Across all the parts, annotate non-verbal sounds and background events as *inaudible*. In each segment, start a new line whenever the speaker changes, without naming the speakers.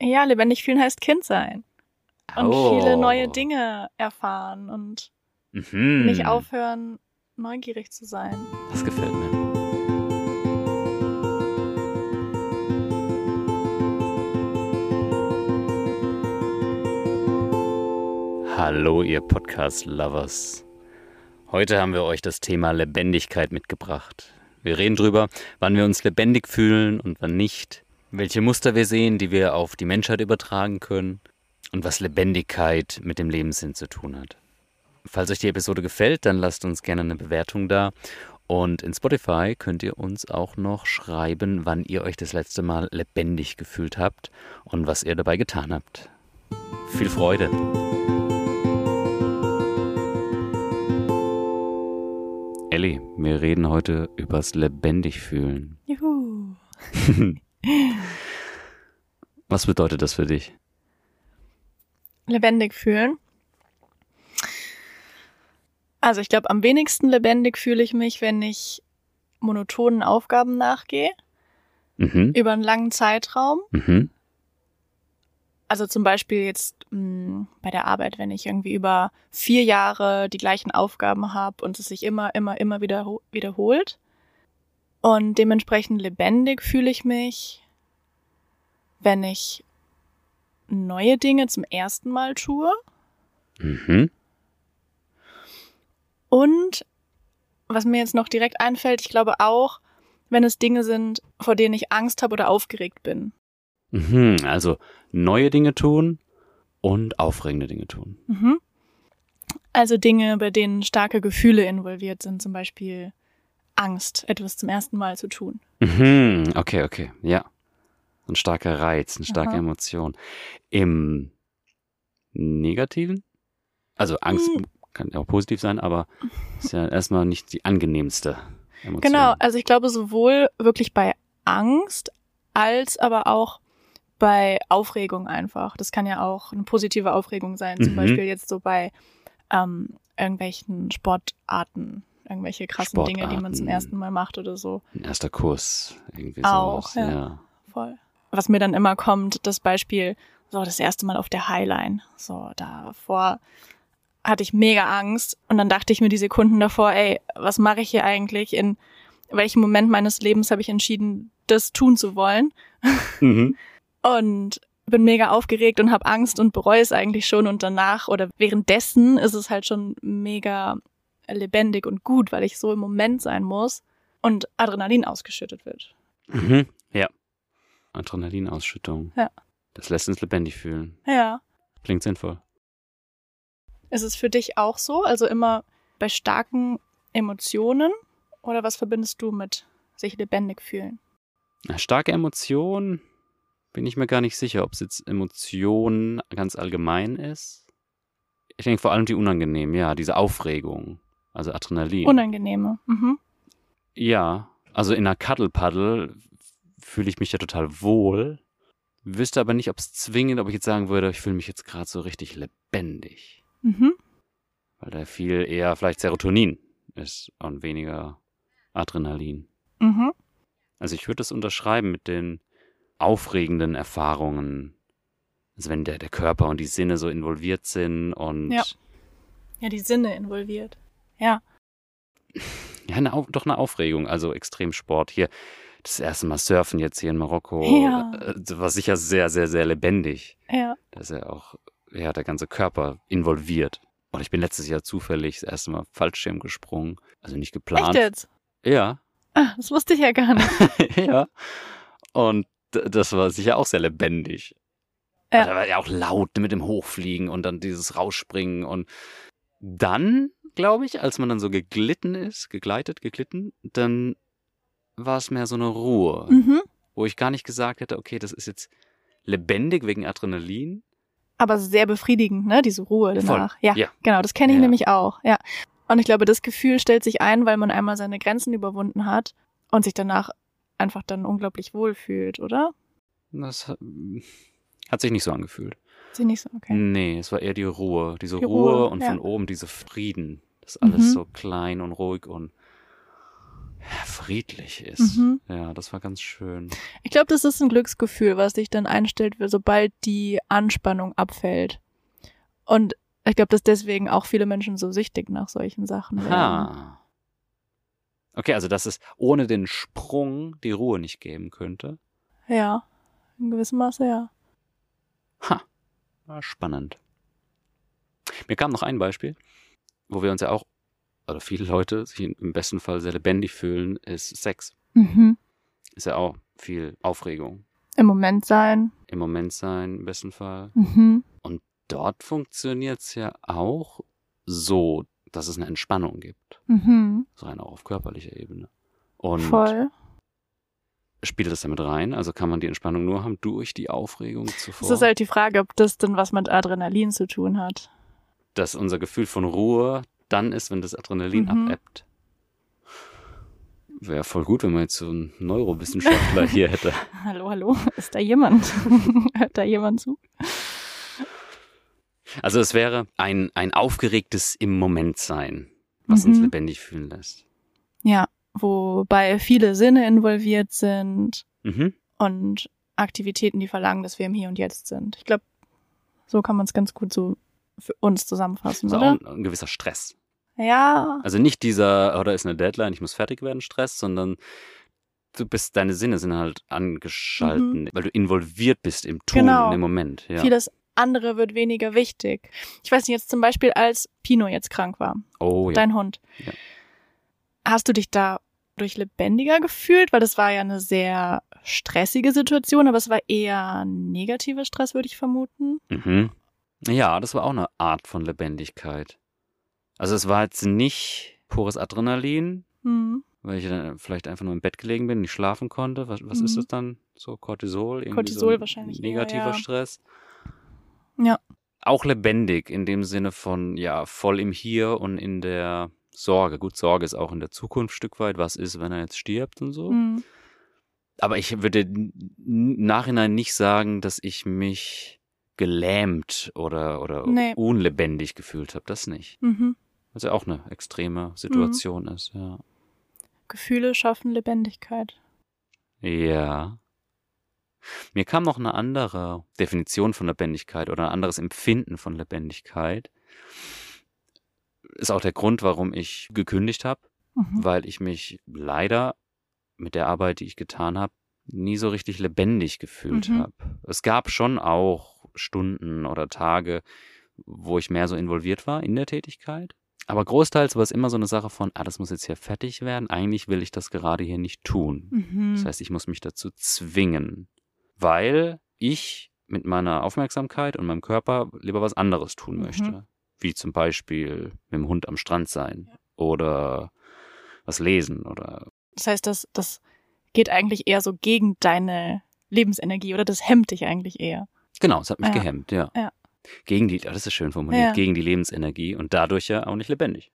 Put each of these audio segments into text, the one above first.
Ja, lebendig fühlen heißt Kind sein. Und
Oh.
viele neue Dinge erfahren und
Mhm.
nicht aufhören, neugierig zu sein.
Das gefällt mir. Hallo, ihr Podcast-Lovers. Heute haben wir euch das Thema Lebendigkeit mitgebracht. Wir reden drüber, wann wir uns lebendig fühlen und wann nicht, welche Muster wir sehen, die wir auf die Menschheit übertragen können und was Lebendigkeit mit dem Lebenssinn zu tun hat. Falls euch die Episode gefällt, dann lasst uns gerne eine Bewertung da. Und in Spotify könnt ihr uns auch noch schreiben, wann ihr euch das letzte Mal lebendig gefühlt habt und was ihr dabei getan habt. Viel Freude! Ellie, wir reden heute übers lebendig fühlen.
Juhu. *laughs*
Was bedeutet das für dich?
Lebendig fühlen. Also ich glaube, am wenigsten lebendig fühle ich mich, wenn ich monotonen Aufgaben nachgehe,
Mhm.
über einen langen Zeitraum.
Mhm.
Also zum Beispiel jetzt mh, bei der Arbeit, wenn ich irgendwie über vier Jahre die gleichen Aufgaben habe und es sich immer, immer, immer wieder wiederholt. Und dementsprechend lebendig fühle ich mich, wenn ich neue Dinge zum ersten Mal tue.
Mhm.
Und was mir jetzt noch direkt einfällt, ich glaube auch, wenn es Dinge sind, vor denen ich Angst habe oder aufgeregt bin.
Mhm. Also neue Dinge tun und aufregende Dinge tun.
Mhm. Also Dinge, bei denen starke Gefühle involviert sind, zum Beispiel Angst, etwas zum ersten Mal zu tun.
Mhm. Okay, okay, ja. Ein starker Reiz, eine starke
Aha.
Emotion. Im Negativen? Also Angst
Hm.
kann ja auch positiv sein, aber ist ja erstmal nicht die angenehmste Emotion.
Genau, also ich glaube sowohl wirklich bei Angst als aber auch bei Aufregung einfach. Das kann ja auch eine positive Aufregung sein, zum
Mhm.
Beispiel jetzt so bei ähm, irgendwelchen Sportarten, irgendwelche krassen Dinge, die man zum
Sportarten.
ersten Mal macht oder so.
Ein erster Kurs, irgendwie
Auch,
sowas.
ja.
ja.
Voll. Was mir dann immer kommt, das Beispiel, so das erste Mal auf der Highline. So, davor hatte ich mega Angst und dann dachte ich mir die Sekunden davor, ey, was mache ich hier eigentlich? In welchem Moment meines Lebens habe ich entschieden, das tun zu wollen? *laughs*
Mhm.
Und bin mega aufgeregt und habe Angst und bereue es eigentlich schon und danach oder währenddessen ist es halt schon mega lebendig und gut, weil ich so im Moment sein muss und Adrenalin ausgeschüttet wird.
Mhm. Ja. Adrenalinausschüttung.
Ja.
Das lässt uns lebendig fühlen.
Ja.
Klingt sinnvoll.
Ist es für dich auch so? Also immer bei starken Emotionen? Oder was verbindest du mit sich lebendig fühlen?
Starke Emotion bin ich mir gar nicht sicher, ob es jetzt Emotion ganz allgemein ist. Ich denke vor allem die unangenehm, ja, diese Aufregung, also Adrenalin.
Unangenehme. Mhm.
ja, also in einer Cuddle-Paddle fühle ich mich ja total wohl, wüsste aber nicht, ob es zwingend, ob ich jetzt sagen würde, ich fühle mich jetzt gerade so richtig lebendig,
Mhm.
weil da viel eher vielleicht Serotonin ist und weniger Adrenalin.
Mhm.
Also ich würde das unterschreiben mit den aufregenden Erfahrungen. Also wenn der, der Körper und die Sinne so involviert sind und
Ja. Ja, die Sinne involviert. Ja.
ja eine, doch eine Aufregung. Also Extremsport hier. Das erste Mal Surfen jetzt hier in Marokko.
Ja.
äh, Das war sicher sehr, sehr, sehr lebendig.
Ja.
Da ist ja auch ja, der ganze Körper involviert. Und ich bin letztes Jahr zufällig das erste Mal Fallschirm gesprungen. Also nicht geplant.
Echt jetzt?
Ja.
Ah, das wusste ich ja gar nicht. *laughs*
ja. Und das war sicher auch sehr lebendig.
Ja.
Ja. Da war ja auch laut mit dem Hochfliegen und dann dieses Rausspringen. Und dann, glaube ich, als man dann so geglitten ist, gegleitet, geglitten, dann war es mehr so eine Ruhe,
Mhm.
wo ich gar nicht gesagt hätte, okay, das ist jetzt lebendig wegen Adrenalin.
Aber sehr befriedigend, ne? Diese Ruhe danach. Ja,
Ja.
genau. Das kenne ich
Ja.
nämlich auch. Ja. Und ich glaube, das Gefühl stellt sich ein, weil man einmal seine Grenzen überwunden hat und sich danach einfach dann unglaublich wohl fühlt, oder?
Das hat- hat sich nicht so angefühlt.
Sie nicht so, okay.
Nee, es war eher die Ruhe. Diese
Die
Ruhe,
Ruhe,
und
ja.
von oben diese Frieden. Das ist alles
Mhm.
so klein und ruhig und friedlich ist.
Mhm.
Ja, das war ganz schön.
Ich glaube, das ist ein Glücksgefühl, was sich dann einstellt, sobald die Anspannung abfällt. Und ich glaube, dass deswegen auch viele Menschen so süchtig nach solchen Sachen werden.
Ah. Okay, also dass es ohne den Sprung die Ruhe nicht geben könnte.
Ja, in gewissem Maße ja.
Ha, war spannend. Mir kam noch ein Beispiel, wo wir uns ja auch, oder viele Leute sich im besten Fall sehr lebendig fühlen, ist Sex.
Mhm.
Ist ja auch viel Aufregung.
Im Moment sein.
Im Moment sein, im besten Fall.
Mhm.
Dort funktioniert es ja auch so, dass es eine Entspannung gibt.
Mhm.
So rein auch auf körperlicher Ebene. Und
Voll.
spielt das damit rein? Also kann man die Entspannung nur haben durch die Aufregung zuvor?
Es ist halt die Frage, ob das denn was mit Adrenalin zu tun hat.
Dass unser Gefühl von Ruhe dann ist, wenn das Adrenalin
Mhm.
abebbt. Wäre voll gut, wenn man jetzt so einen Neurowissenschaftler hier *laughs* hätte.
Hallo, hallo, ist da jemand? *laughs* Hört da jemand zu?
Also es wäre ein, ein aufgeregtes im Moment sein, was uns
Mhm.
lebendig fühlen lässt.
Ja, wobei viele Sinne involviert sind
Mhm.
und Aktivitäten, die verlangen, dass wir im Hier und Jetzt sind. Ich glaube, so kann man es ganz gut so für uns zusammenfassen,
Also auch
oder?
ein, ein gewisser Stress.
Ja,
Also nicht dieser, oder ist eine Deadline, ich muss fertig werden, Stress, sondern du bist, deine Sinne sind halt angeschalten, weil du involviert bist im Tun,
Mhm. Genau.
im Moment. Ja.
vieles andere wird weniger wichtig. Ich weiß nicht, jetzt zum Beispiel, als Pino jetzt krank war,
oh ja.
dein Hund.
Ja.
Hast du dich da durch lebendiger gefühlt? Weil das war ja eine sehr stressige Situation, aber es war eher negativer Stress, würde ich vermuten.
Mhm. Ja, das war auch eine Art von Lebendigkeit. Also es war jetzt nicht pures Adrenalin,
Hm.
weil ich dann vielleicht einfach nur im Bett gelegen bin, nicht schlafen konnte. Was, was ist
Mhm.
das dann? So Cortisol?
Cortisol
so ein
wahrscheinlich
Negativer
ja.
Stress.
Ja.
Auch lebendig in dem Sinne von, ja, voll im Hier und in der Sorge. Gut, Sorge ist auch in der Zukunft ein Stück weit. Was ist, wenn er jetzt stirbt und so?
Hm.
Aber ich würde Nachhinein nicht sagen, dass ich mich gelähmt oder, oder
Nee.
unlebendig gefühlt habe. Das nicht.
Mhm.
Was ja auch eine extreme Situation
Mhm.
ist, ja.
Gefühle schaffen Lebendigkeit.
Ja. Mir kam noch eine andere Definition von Lebendigkeit oder ein anderes Empfinden von Lebendigkeit. Ist auch der Grund, warum ich gekündigt habe,
Mhm.
weil ich mich leider mit der Arbeit, die ich getan habe, nie so richtig lebendig gefühlt
Mhm.
habe. Es gab schon auch Stunden oder Tage, wo ich mehr so involviert war in der Tätigkeit. Aber großteils war es immer so eine Sache von, ah, das muss jetzt hier fertig werden. Eigentlich will ich das gerade hier nicht tun.
Mhm.
Das heißt, ich muss mich dazu zwingen, weil ich mit meiner Aufmerksamkeit und meinem Körper lieber was anderes tun
Mhm.
möchte. Wie zum Beispiel mit dem Hund am Strand sein oder was lesen oder
Das heißt, das, das geht eigentlich eher so gegen deine Lebensenergie oder das hemmt dich eigentlich eher.
Genau, es hat mich
Ja.
gehemmt, ja.
Ja.
Gegen die, ah, das ist schön formuliert,
Ja.
gegen die Lebensenergie und dadurch ja auch nicht lebendig.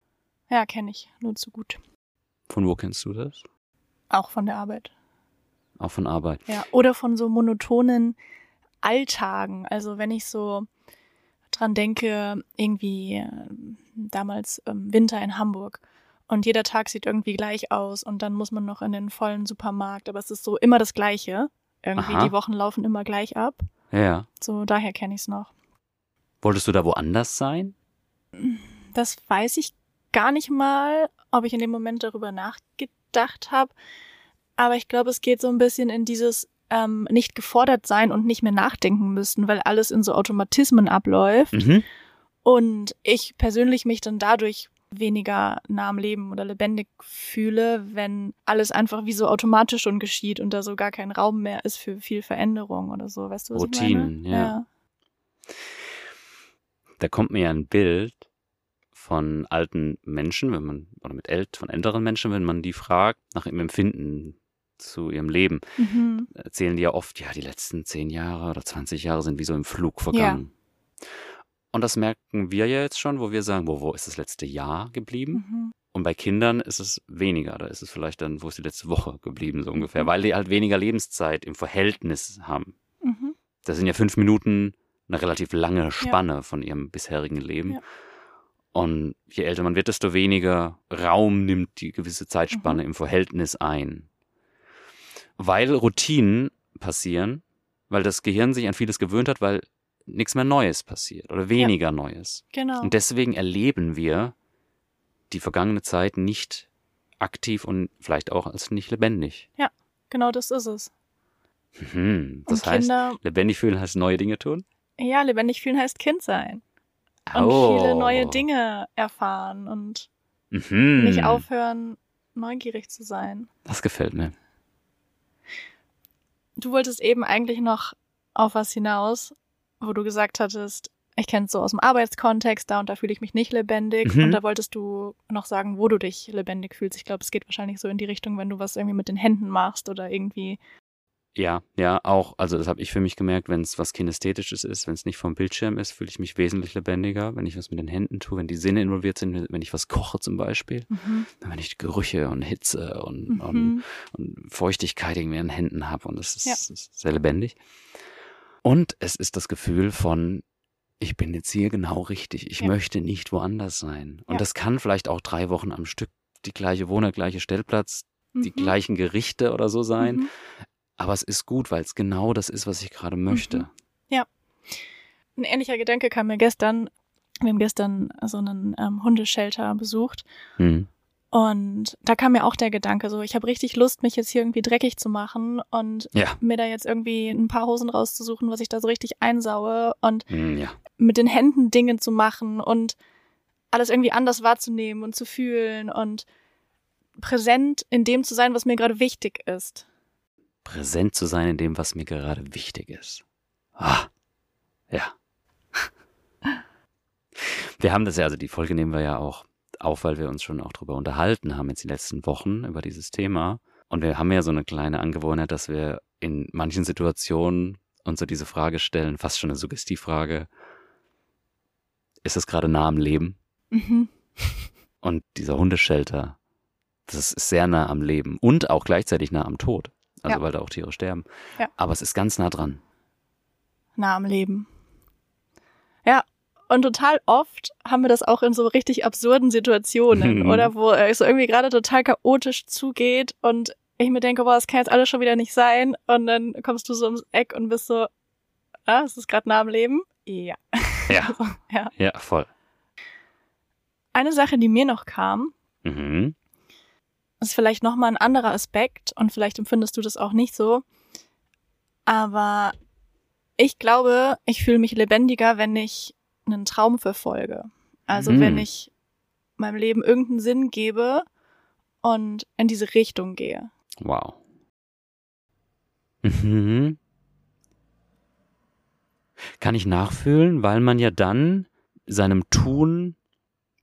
Ja, kenne ich. Nur zu gut.
Von wo kennst du das?
Auch von der Arbeit.
Auch von Arbeit.
Ja. Oder von so monotonen Alltagen. Also wenn ich so dran denke, irgendwie äh, damals ähm, Winter in Hamburg und jeder Tag sieht irgendwie gleich aus und dann muss man noch in den vollen Supermarkt, aber es ist so immer das Gleiche. Irgendwie
Aha.
die Wochen laufen immer gleich ab.
Ja.
So daher kenne ich es noch.
Wolltest du da woanders sein?
Das weiß ich gar nicht mal, ob ich in dem Moment darüber nachgedacht habe. Aber ich glaube, es geht so ein bisschen in dieses ähm, nicht gefordert sein und nicht mehr nachdenken müssen, weil alles in so Automatismen abläuft.
Mhm.
Und ich persönlich mich dann dadurch weniger nah am Leben oder lebendig fühle, wenn alles einfach wie so automatisch schon geschieht und da so gar kein Raum mehr ist für viel Veränderung oder so. Weißt du, was
Routinen,
meine?
ja. Da kommt mir ja ein Bild von alten Menschen, wenn man, oder mit ält, von älteren Menschen, wenn man die fragt nach ihrem Empfinden zu ihrem Leben,
Mhm.
erzählen die ja oft, ja, die letzten zehn Jahre oder 20 Jahre sind wie so im Flug vergangen. Und das merken wir ja jetzt schon, wo wir sagen, wo, wo ist das letzte Jahr geblieben?
Mhm.
Und bei Kindern ist es weniger. Da ist es vielleicht dann, wo ist die letzte Woche geblieben, so ungefähr,
Mhm.
weil die halt weniger Lebenszeit im Verhältnis haben.
Mhm.
Das sind ja fünf Minuten eine relativ lange Spanne von ihrem bisherigen Leben.
Ja.
Und je älter man wird, desto weniger Raum nimmt die gewisse Zeitspanne
Mhm.
im Verhältnis ein. Weil Routinen passieren, weil das Gehirn sich an vieles gewöhnt hat, weil nichts mehr Neues passiert oder weniger Neues.
Genau.
Und deswegen erleben wir die vergangene Zeit nicht aktiv und vielleicht auch als nicht lebendig.
genau das ist es.
Mhm. Das
und
heißt,
Kinder,
lebendig fühlen heißt neue Dinge tun?
ja, lebendig fühlen heißt Kind sein. Und
Oh.
viele neue Dinge erfahren und
Mhm.
nicht aufhören, neugierig zu sein.
Das gefällt mir.
Du wolltest eben eigentlich noch auf was hinaus, wo du gesagt hattest, ich kenne es so aus dem Arbeitskontext, da und da fühle ich mich nicht lebendig.
Mhm.
Und da wolltest du noch sagen, wo du dich lebendig fühlst. Ich glaube, es geht wahrscheinlich so in die Richtung, wenn du was irgendwie mit den Händen machst oder irgendwie.
Ja, ja, auch, also das habe ich für mich gemerkt, wenn es was Kinästhetisches ist, wenn es nicht vom Bildschirm ist, fühle ich mich wesentlich lebendiger, wenn ich was mit den Händen tue, wenn die Sinne involviert sind, wenn ich was koche zum Beispiel,
Mhm.
wenn ich Gerüche und Hitze und, und,
Mhm.
und Feuchtigkeit irgendwie in den Händen habe und das ist,
Ja.
das ist sehr lebendig. Und es ist das Gefühl von, ich bin jetzt hier genau richtig, ich
Ja.
möchte nicht woanders sein. Und
Ja.
das kann vielleicht auch drei Wochen am Stück die gleiche Wohnung, gleiche Stellplatz, die
Mhm.
gleichen Gerichte oder so sein.
Mhm.
Aber es ist gut, weil es genau das ist, was ich gerade möchte.
Mhm. Ein ähnlicher Gedanke kam mir gestern. Wir haben gestern so einen ähm, Hundeshelter besucht.
Mhm.
Und da kam mir auch der Gedanke, so, ich habe richtig Lust, mich jetzt hier irgendwie dreckig zu machen und
Ja.
mir da jetzt irgendwie ein paar Hosen rauszusuchen, was ich da so richtig einsaue und
Mhm, ja.
mit den Händen Dinge zu machen und alles irgendwie anders wahrzunehmen und zu fühlen und präsent in dem zu sein, was mir gerade wichtig ist.
Präsent zu sein in dem, was mir gerade wichtig ist. Ah. Ja. *laughs* Wir haben das ja, also die Folge nehmen wir ja auch auf, weil wir uns schon auch drüber unterhalten haben jetzt die letzten Wochen über dieses Thema. Und wir haben ja so eine kleine Angewohnheit, dass wir in manchen Situationen uns so diese Frage stellen, fast schon eine Suggestivfrage. Ist es gerade nah am Leben?
Mhm.
Und dieser Hundeschelter, das ist sehr nah am Leben und auch gleichzeitig nah am Tod. Also
Ja.
weil da auch Tiere sterben.
Ja.
Aber es ist ganz nah dran.
nah am Leben. Ja, und total oft haben wir das auch in so richtig absurden Situationen,
Mhm.
oder wo es so irgendwie gerade total chaotisch zugeht und ich mir denke, boah, das kann jetzt alles schon wieder nicht sein und dann kommst du so ums Eck und bist so, ah, ist es gerade nah am Leben? Ja.
Ja, *laughs*
ja.
ja, voll.
Eine Sache, die mir noch kam,
Mhm.
ist vielleicht nochmal ein anderer Aspekt und vielleicht empfindest du das auch nicht so. Aber ich glaube, ich fühle mich lebendiger, wenn ich einen Traum verfolge. Also
Mhm.
wenn ich meinem Leben irgendeinen Sinn gebe und in diese Richtung gehe.
Wow. Mhm. Kann ich nachfühlen, weil man ja dann seinem Tun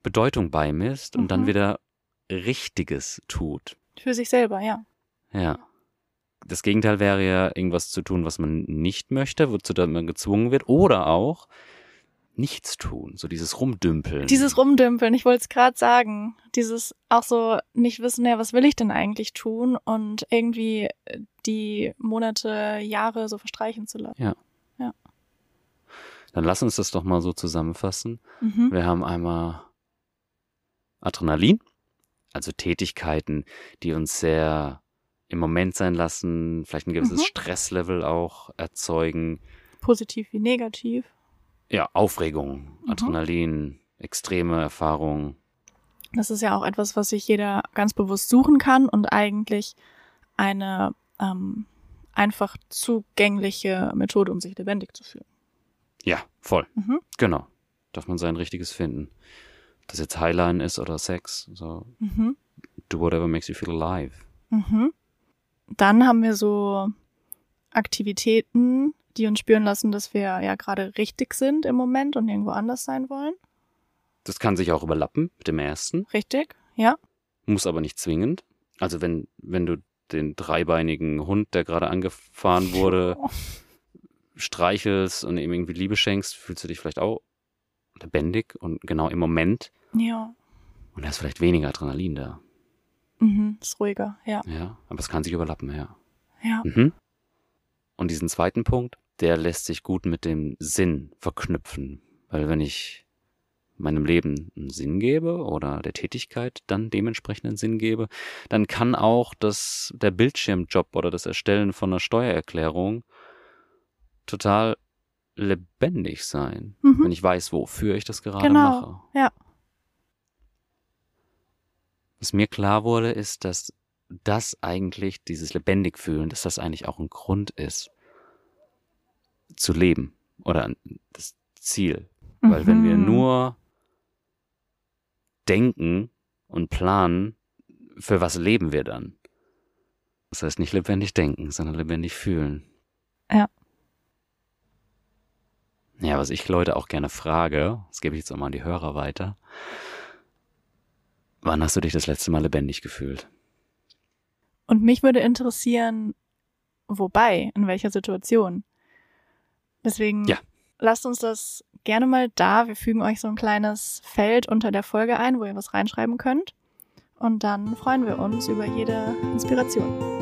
Bedeutung beimisst und dann
Mhm.
wieder Richtiges tut.
Für sich selber, ja.
Ja. Das Gegenteil wäre ja, irgendwas zu tun, was man nicht möchte, wozu dann man gezwungen wird. Oder auch nichts tun, so dieses Rumdümpeln.
Dieses Rumdümpeln, ich wollte es gerade sagen. Dieses auch so nicht wissen, ja, was will ich denn eigentlich tun und irgendwie äh, die Monate, Jahre so verstreichen zu lassen.
Dann lass uns das doch mal so zusammenfassen.
Mhm.
Wir haben einmal Adrenalin, also Tätigkeiten, die uns sehr im Moment sein lassen, vielleicht ein gewisses
Mhm.
Stresslevel auch erzeugen.
Positiv wie negativ.
Ja, Aufregung,
Mhm.
Adrenalin, extreme Erfahrungen.
Das ist ja auch etwas, was sich jeder ganz bewusst suchen kann und eigentlich eine ähm, einfach zugängliche Methode, um sich lebendig zu fühlen.
Ja, voll.
Mhm.
Genau. Darf man sein richtiges finden. Ob das jetzt Highline ist oder Sex. So,
Mhm.
do whatever makes you feel alive.
Mhm. Dann haben wir so Aktivitäten, die uns spüren lassen, dass wir ja gerade richtig sind im Moment und irgendwo anders sein wollen.
Das kann sich auch überlappen mit dem ersten,
Richtig? Ja.
muss aber nicht zwingend. Also wenn, wenn du den dreibeinigen Hund, der gerade angefahren *laughs* wurde, streichelst und ihm irgendwie Liebe schenkst, fühlst du dich vielleicht auch lebendig und genau im Moment.
Ja.
Und da ist vielleicht weniger Adrenalin da.
Mhm. Ist ruhiger. Ja.
Ja, aber es kann sich überlappen, ja.
Ja.
Mhm. Und diesen zweiten Punkt, der lässt sich gut mit dem Sinn verknüpfen. Weil wenn ich meinem Leben einen Sinn gebe oder der Tätigkeit dann dementsprechend einen Sinn gebe, dann kann auch das, der Bildschirmjob oder das Erstellen von einer Steuererklärung total lebendig sein,
Mhm.
wenn ich weiß, wofür ich das gerade
Genau.
mache.
Ja.
Was mir klar wurde, ist, dass das eigentlich, dieses lebendig fühlen, dass das eigentlich auch ein Grund ist, zu leben oder das Ziel. Weil wenn wir
Mhm.
nur denken und planen, für was leben wir dann? Das heißt nicht lebendig denken, sondern lebendig fühlen.
Ja.
Ja, was ich Leute auch gerne frage, das gebe ich jetzt auch mal an die Hörer weiter. Wann hast du dich das letzte Mal lebendig gefühlt?
Und mich würde interessieren, wobei, in welcher Situation. Deswegen
Ja.
lasst uns das gerne mal da. Wir fügen euch so ein kleines Feld unter der Folge ein, wo ihr was reinschreiben könnt. Und dann freuen wir uns über jede Inspiration.